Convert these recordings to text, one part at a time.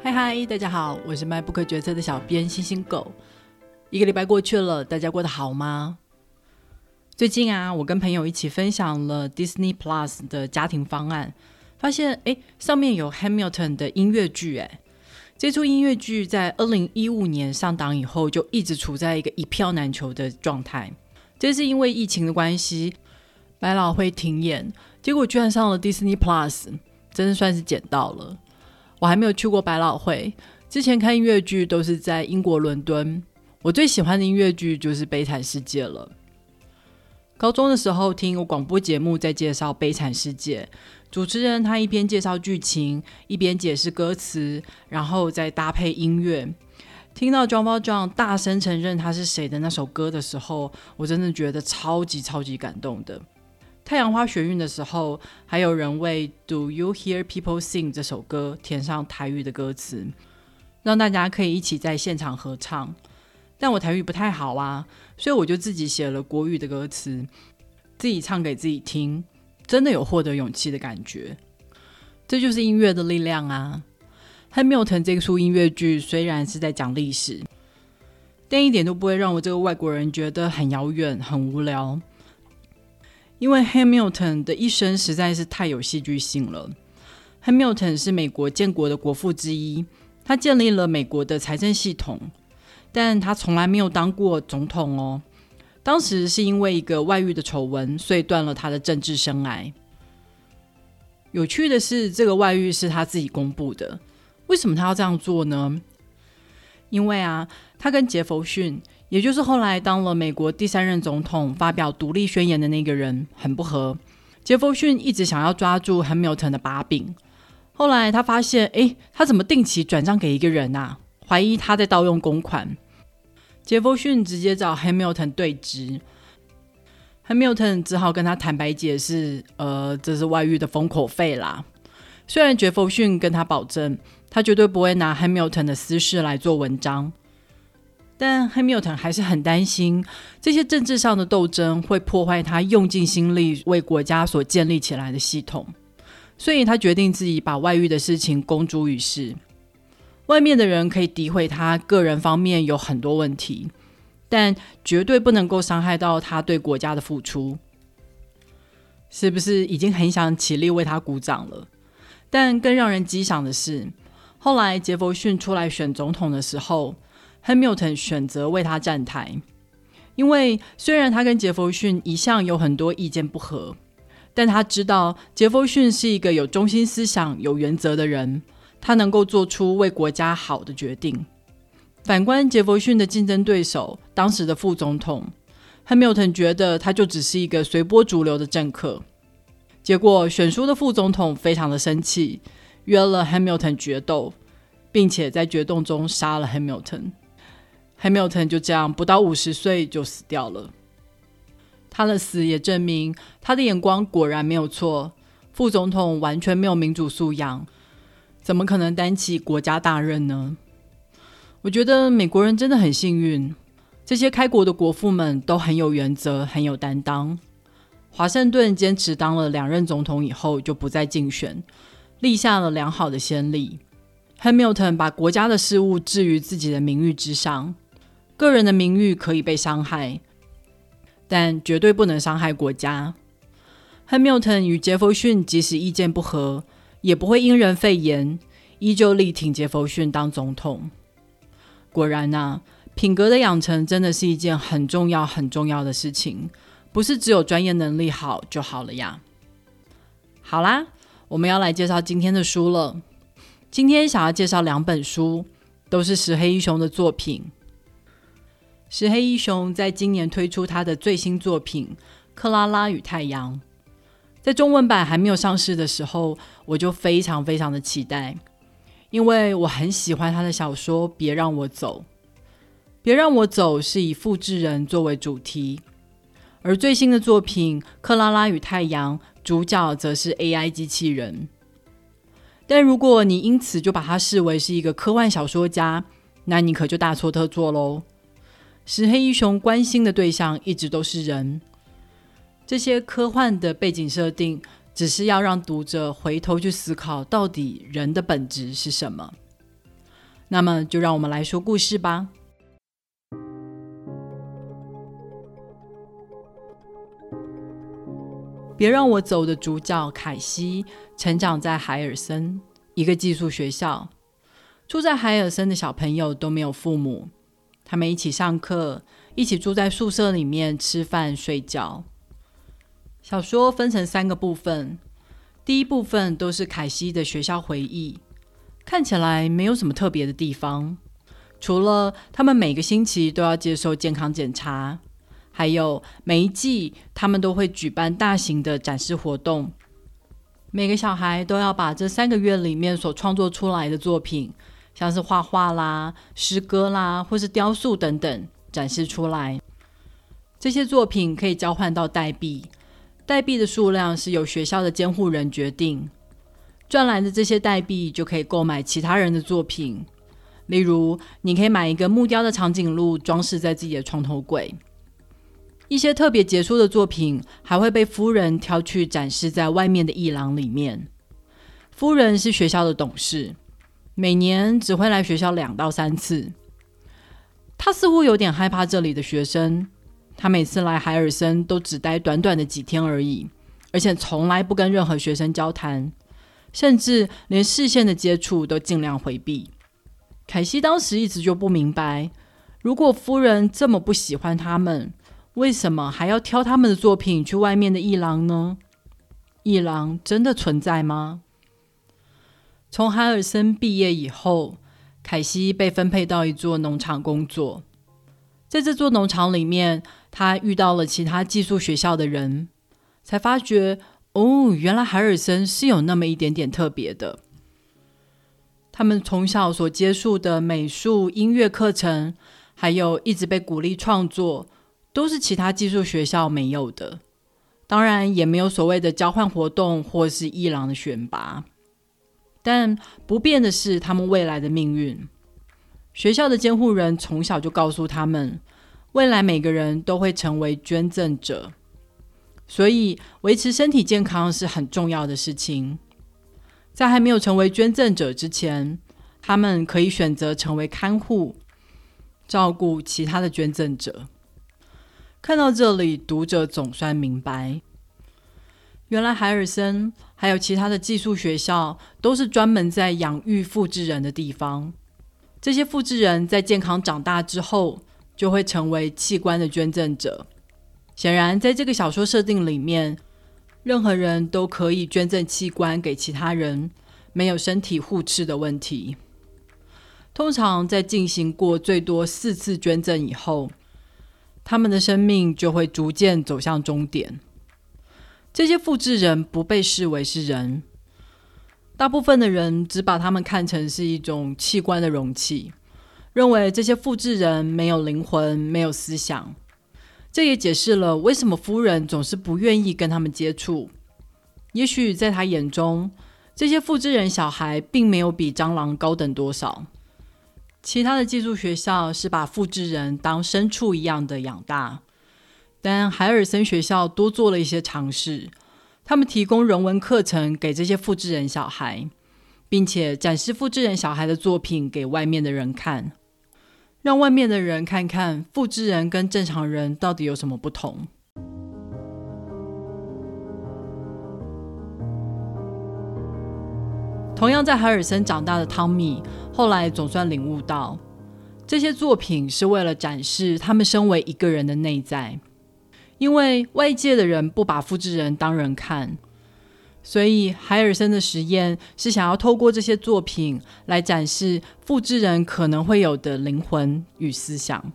嗨嗨，大家好，我是卖不可决策的小编星星狗。一个礼拜过去了，大家过得好吗？最近啊，我跟朋友一起分享了 Disney Plus 的家庭方案，发现哎，上面有 Hamilton 的音乐剧，哎，这出音乐剧在二零一五年上档以后，就一直处在一个一票难求的状态。这是因为疫情的关系，百老汇停演，结果居然上了 Disney Plus，真的算是捡到了。我还没有去过百老汇，之前看音乐剧都是在英国伦敦。我最喜欢的音乐剧就是《悲惨世界》了。高中的时候听一个广播节目在介绍《悲惨世界》，主持人他一边介绍剧情，一边解释歌词，然后再搭配音乐。听到 John b John 大声承认他是谁的那首歌的时候，我真的觉得超级超级感动的。太阳花学运的时候，还有人为《Do You Hear People Sing》这首歌填上台语的歌词，让大家可以一起在现场合唱。但我台语不太好啊，所以我就自己写了国语的歌词，自己唱给自己听，真的有获得勇气的感觉。这就是音乐的力量啊！《Hamilton》这出音乐剧虽然是在讲历史，但一点都不会让我这个外国人觉得很遥远、很无聊。因为 Hamilton 的一生实在是太有戏剧性了。Hamilton 是美国建国的国父之一，他建立了美国的财政系统，但他从来没有当过总统哦。当时是因为一个外遇的丑闻，所以断了他的政治生涯。有趣的是，这个外遇是他自己公布的。为什么他要这样做呢？因为啊，他跟杰弗逊。也就是后来当了美国第三任总统、发表独立宣言的那个人很不和。杰弗逊一直想要抓住 Hamilton 的把柄，后来他发现，哎，他怎么定期转账给一个人啊？怀疑他在盗用公款。杰弗逊直接找 Hamilton 对质，Hamilton 只好跟他坦白解释，呃，这是外遇的封口费啦。虽然杰弗逊跟他保证，他绝对不会拿 Hamilton 的私事来做文章。但 Hamilton 还是很担心这些政治上的斗争会破坏他用尽心力为国家所建立起来的系统，所以他决定自己把外遇的事情公诸于世。外面的人可以诋毁他个人方面有很多问题，但绝对不能够伤害到他对国家的付出。是不是已经很想起立为他鼓掌了？但更让人激赏的是，后来杰弗逊出来选总统的时候。Hamilton 选择为他站台，因为虽然他跟杰弗逊一向有很多意见不合，但他知道杰弗逊是一个有中心思想、有原则的人，他能够做出为国家好的决定。反观杰弗逊的竞争对手，当时的副总统 Hamilton 觉得他就只是一个随波逐流的政客。结果选书的副总统非常的生气，约了 Hamilton 决斗，并且在决斗中杀了 Hamilton。Hamilton 就这样不到五十岁就死掉了。他的死也证明他的眼光果然没有错。副总统完全没有民主素养，怎么可能担起国家大任呢？我觉得美国人真的很幸运，这些开国的国父们都很有原则，很有担当。华盛顿坚持当了两任总统以后就不再竞选，立下了良好的先例。Hamilton 把国家的事务置于自己的名誉之上。个人的名誉可以被伤害，但绝对不能伤害国家。Hamilton 与杰弗逊即使意见不合，也不会因人废言，依旧力挺杰弗逊当总统。果然呐，品格的养成真的是一件很重要、很重要的事情，不是只有专业能力好就好了呀。好啦，我们要来介绍今天的书了。今天想要介绍两本书，都是石黑一雄的作品。石黑一雄在今年推出他的最新作品《克拉拉与太阳》。在中文版还没有上市的时候，我就非常非常的期待，因为我很喜欢他的小说《别让我走》。《别让我走》是以复制人作为主题，而最新的作品《克拉拉与太阳》主角则是 AI 机器人。但如果你因此就把他视为是一个科幻小说家，那你可就大错特错喽。石黑一雄关心的对象一直都是人，这些科幻的背景设定，只是要让读者回头去思考，到底人的本质是什么。那么，就让我们来说故事吧。别让我走的主角凯西，成长在海尔森，一个寄宿学校。住在海尔森的小朋友都没有父母，他们一起上课，一起住在宿舍里面吃饭睡觉。小说分成三个部分，第一部分都是凯西的学校回忆，看起来没有什么特别的地方，除了他们每个星期都要接受健康检查，还有每一季他们都会举办大型的展示活动，每个小孩都要把这三个月里面所创作出来的作品。像是画画啦、诗歌啦，或是雕塑等等展示出来。这些作品可以交换到代币，代币的数量是由学校的监护人决定。赚来的这些代币就可以购买其他人的作品，例如你可以买一个木雕的长颈鹿装饰在自己的床头柜。一些特别杰出的作品还会被夫人挑去展示在外面的艺廊里面。夫人是学校的董事。每年只会来学校两到三次。他似乎有点害怕这里的学生。他每次来海尔森都只待短短的几天而已，而且从来不跟任何学生交谈，甚至连视线的接触都尽量回避。凯西当时一直就不明白，如果夫人这么不喜欢他们，为什么还要挑他们的作品去外面的艺廊呢？艺廊真的存在吗？从海尔森毕业以后，凯西被分配到一座农场工作。在这座农场里面，他遇到了其他寄宿学校的人，才发觉哦，原来海尔森是有那么一点点特别的。他们从小所接触的美术、音乐课程，还有一直被鼓励创作，都是其他寄宿学校没有的。当然，也没有所谓的交换活动或是伊朗的选拔。但不变的是他们未来的命运。学校的监护人从小就告诉他们，未来每个人都会成为捐赠者，所以维持身体健康是很重要的事情。在还没有成为捐赠者之前，他们可以选择成为看护，照顾其他的捐赠者。看到这里，读者总算明白。原来海尔森还有其他的寄宿学校，都是专门在养育复制人的地方。这些复制人在健康长大之后，就会成为器官的捐赠者。显然，在这个小说设定里面，任何人都可以捐赠器官给其他人，没有身体互斥的问题。通常在进行过最多四次捐赠以后，他们的生命就会逐渐走向终点。这些复制人不被视为是人，大部分的人只把他们看成是一种器官的容器，认为这些复制人没有灵魂、没有思想。这也解释了为什么夫人总是不愿意跟他们接触。也许在他眼中，这些复制人小孩并没有比蟑螂高等多少。其他的寄宿学校是把复制人当牲畜一样的养大。但海尔森学校多做了一些尝试，他们提供人文课程给这些复制人小孩，并且展示复制人小孩的作品给外面的人看，让外面的人看看复制人跟正常人到底有什么不同。同样在海尔森长大的汤米，后来总算领悟到，这些作品是为了展示他们身为一个人的内在。因为外界的人不把复制人当人看，所以海尔森的实验是想要透过这些作品来展示复制人可能会有的灵魂与思想。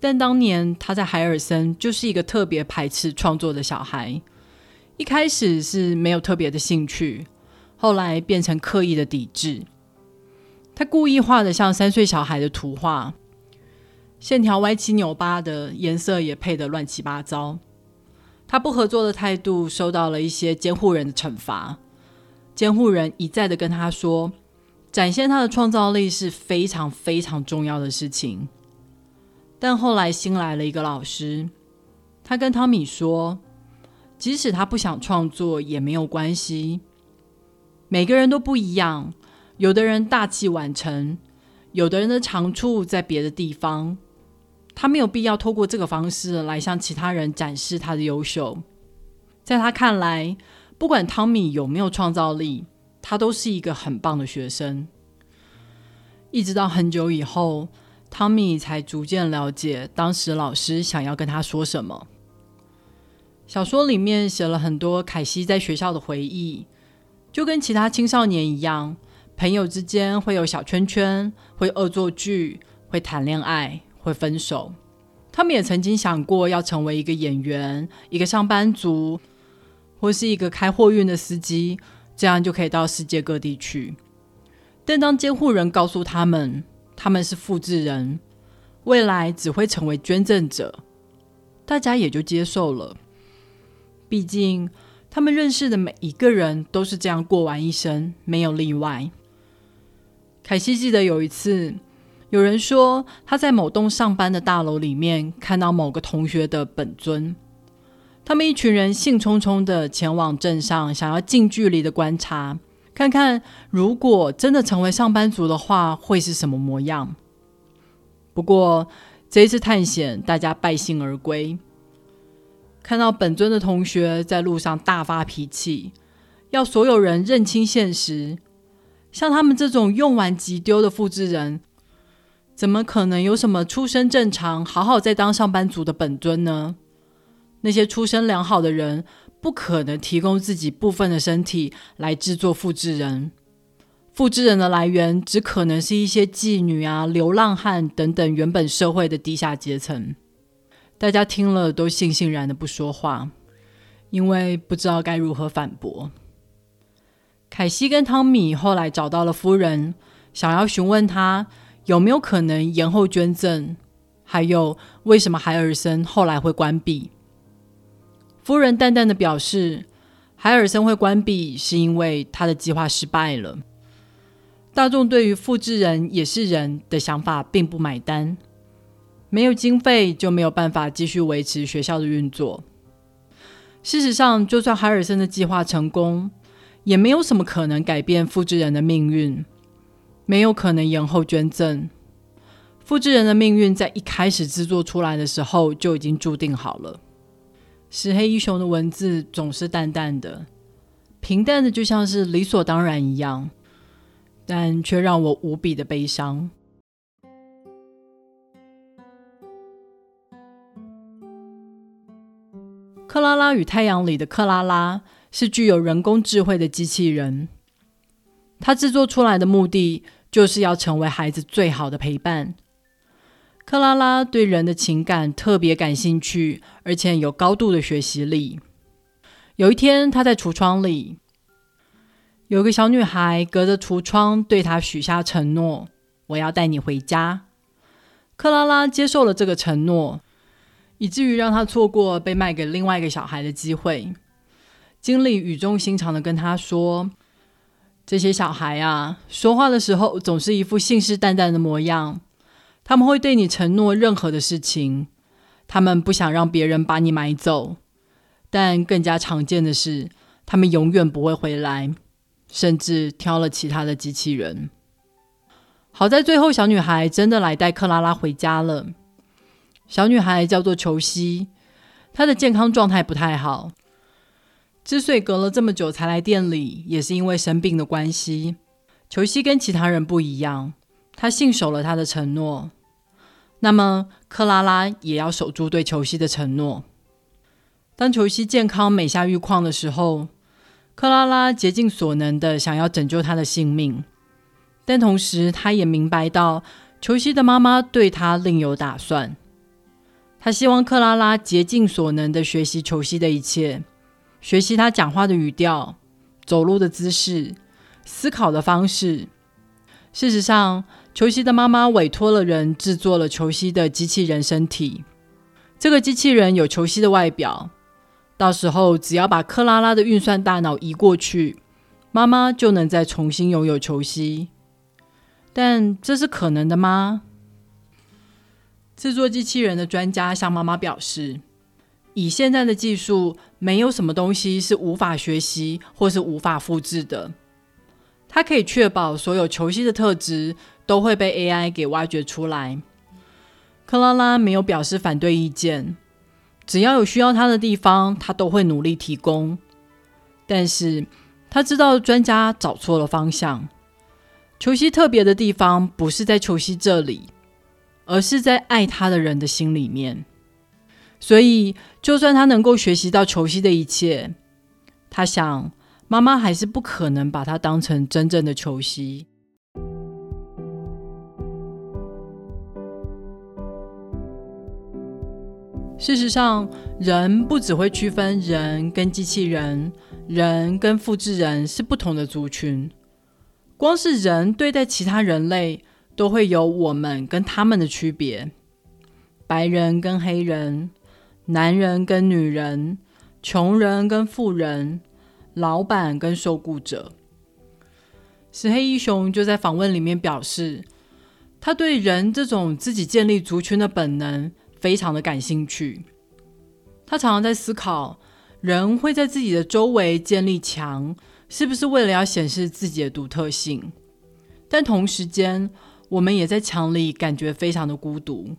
但当年他在海尔森就是一个特别排斥创作的小孩，一开始是没有特别的兴趣，后来变成刻意的抵制。他故意画的像三岁小孩的图画。线条歪七扭八的，颜色也配得乱七八糟。他不合作的态度受到了一些监护人的惩罚。监护人一再的跟他说，展现他的创造力是非常非常重要的事情。但后来新来了一个老师，他跟汤米说，即使他不想创作也没有关系。每个人都不一样，有的人大器晚成，有的人的长处在别的地方。他没有必要透过这个方式来向其他人展示他的优秀。在他看来，不管汤米有没有创造力，他都是一个很棒的学生。一直到很久以后，汤米才逐渐了解当时老师想要跟他说什么。小说里面写了很多凯西在学校的回忆，就跟其他青少年一样，朋友之间会有小圈圈，会恶作剧，会谈恋爱。会分手，他们也曾经想过要成为一个演员、一个上班族，或是一个开货运的司机，这样就可以到世界各地去。但当监护人告诉他们他们是复制人，未来只会成为捐赠者，大家也就接受了。毕竟他们认识的每一个人都是这样过完一生，没有例外。凯西记得有一次。有人说他在某栋上班的大楼里面看到某个同学的本尊，他们一群人兴冲冲的前往镇上，想要近距离的观察，看看如果真的成为上班族的话会是什么模样。不过这一次探险，大家败兴而归。看到本尊的同学在路上大发脾气，要所有人认清现实，像他们这种用完即丢的复制人。怎么可能有什么出身正常、好好在当上班族的本尊呢？那些出身良好的人不可能提供自己部分的身体来制作复制人。复制人的来源只可能是一些妓女啊、流浪汉等等原本社会的低下阶层。大家听了都悻悻然的不说话，因为不知道该如何反驳。凯西跟汤米后来找到了夫人，想要询问他。有没有可能延后捐赠？还有，为什么海尔森后来会关闭？夫人淡淡的表示，海尔森会关闭是因为他的计划失败了。大众对于复制人也是人的想法并不买单，没有经费就没有办法继续维持学校的运作。事实上，就算海尔森的计划成功，也没有什么可能改变复制人的命运。没有可能延后捐赠。复制人的命运在一开始制作出来的时候就已经注定好了。石黑一雄的文字总是淡淡的、平淡的，就像是理所当然一样，但却让我无比的悲伤。克拉拉与太阳里的克拉拉是具有人工智慧的机器人。他制作出来的目的就是要成为孩子最好的陪伴。克拉拉对人的情感特别感兴趣，而且有高度的学习力。有一天，她在橱窗里，有个小女孩隔着橱窗对他许下承诺：“我要带你回家。”克拉拉接受了这个承诺，以至于让她错过被卖给另外一个小孩的机会。经理语重心长的跟他说。这些小孩啊，说话的时候总是一副信誓旦旦的模样。他们会对你承诺任何的事情，他们不想让别人把你买走。但更加常见的是，他们永远不会回来，甚至挑了其他的机器人。好在最后，小女孩真的来带克拉拉回家了。小女孩叫做裘西，她的健康状态不太好。之所以隔了这么久才来店里，也是因为生病的关系。球西跟其他人不一样，他信守了他的承诺。那么克拉拉也要守住对球西的承诺。当球西健康美下玉矿的时候，克拉拉竭尽所能的想要拯救他的性命，但同时他也明白到球西的妈妈对他另有打算。他希望克拉拉竭尽所能的学习球西的一切。学习他讲话的语调、走路的姿势、思考的方式。事实上，球西的妈妈委托了人制作了球西的机器人身体。这个机器人有球西的外表，到时候只要把克拉拉的运算大脑移过去，妈妈就能再重新拥有球西。但这是可能的吗？制作机器人的专家向妈妈表示。以现在的技术，没有什么东西是无法学习或是无法复制的。它可以确保所有球西的特质都会被 AI 给挖掘出来。克拉拉没有表示反对意见，只要有需要他的地方，他都会努力提供。但是他知道专家找错了方向，球西特别的地方不是在球西这里，而是在爱他的人的心里面。所以，就算他能够学习到球西的一切，他想妈妈还是不可能把他当成真正的球西。事实上，人不只会区分人跟机器人，人跟复制人是不同的族群。光是人对待其他人类，都会有我们跟他们的区别：白人跟黑人，男人跟女人，穷人跟富人，老板跟受雇者。石黑一雄就在访问里面表示，他对人这种自己建立族群的本能。非常的感兴趣，他常常在思考，人会在自己的周围建立墙，是不是为了要显示自己的独特性？但同时间，我们也在墙里感觉非常的孤独，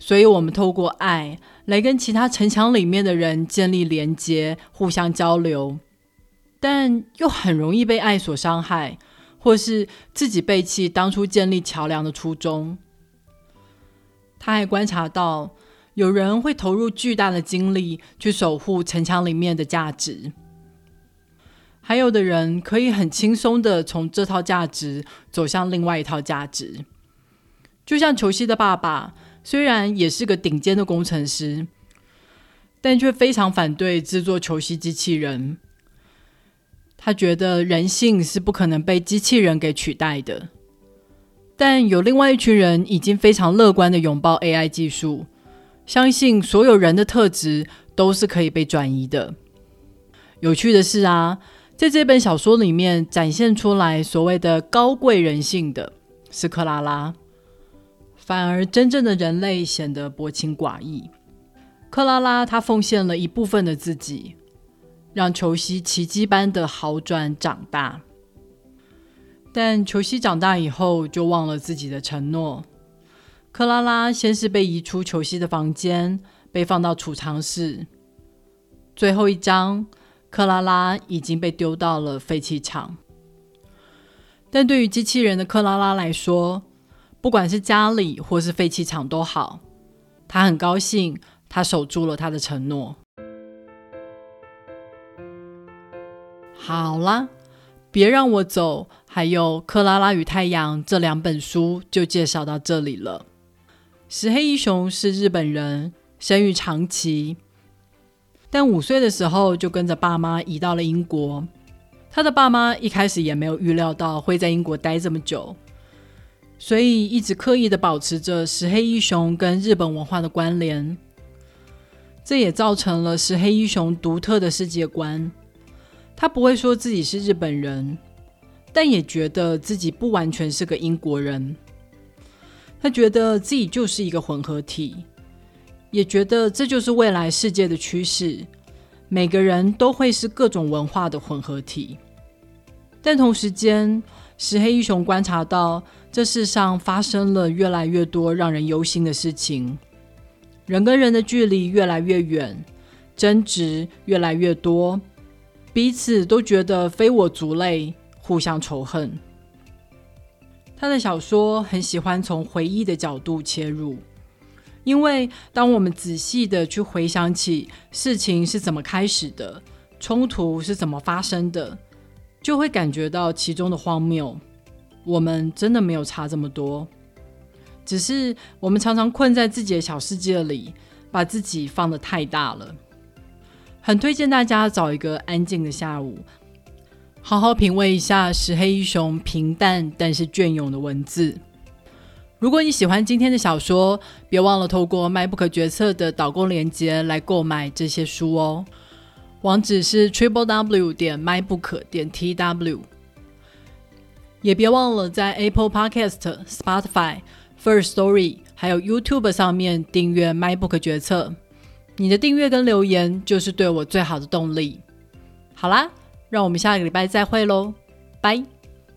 所以我们透过爱来跟其他城墙里面的人建立连接，互相交流，但又很容易被爱所伤害，或是自己背弃当初建立桥梁的初衷。他还观察到，有人会投入巨大的精力去守护城墙里面的价值，还有的人可以很轻松的从这套价值走向另外一套价值。就像裘西的爸爸，虽然也是个顶尖的工程师，但却非常反对制作裘西机器人。他觉得人性是不可能被机器人给取代的。但有另外一群人已经非常乐观的拥抱 AI 技术，相信所有人的特质都是可以被转移的。有趣的是啊，在这本小说里面展现出来所谓的高贵人性的是克拉拉，反而真正的人类显得薄情寡义。克拉拉她奉献了一部分的自己，让裘西奇迹般的好转长大。但裘西长大以后就忘了自己的承诺。克拉拉先是被移出裘西的房间，被放到储藏室。最后一章，克拉拉已经被丢到了废弃场。但对于机器人的克拉拉来说，不管是家里或是废弃场都好，他很高兴，他守住了他的承诺。好了。别让我走，还有《克拉拉与太阳》这两本书就介绍到这里了。石黑一雄是日本人，生于长崎，但五岁的时候就跟着爸妈移到了英国。他的爸妈一开始也没有预料到会在英国待这么久，所以一直刻意的保持着石黑一雄跟日本文化的关联。这也造成了石黑一雄独特的世界观。他不会说自己是日本人，但也觉得自己不完全是个英国人。他觉得自己就是一个混合体，也觉得这就是未来世界的趋势。每个人都会是各种文化的混合体。但同时间，石黑一雄观察到，这世上发生了越来越多让人忧心的事情，人跟人的距离越来越远，争执越来越多。彼此都觉得非我族类，互相仇恨。他的小说很喜欢从回忆的角度切入，因为当我们仔细的去回想起事情是怎么开始的，冲突是怎么发生的，就会感觉到其中的荒谬。我们真的没有差这么多，只是我们常常困在自己的小世界里，把自己放得太大了。很推荐大家找一个安静的下午，好好品味一下石黑一雄平淡但是隽永的文字。如果你喜欢今天的小说，别忘了透过卖不可决策的导购链接来购买这些书哦。网址是 triple w 点 my book 点 t w。也别忘了在 Apple Podcast、Spotify、First Story 还有 YouTube 上面订阅 MyBook 决策。你的订阅跟留言就是对我最好的动力。好啦，让我们下个礼拜再会喽，拜。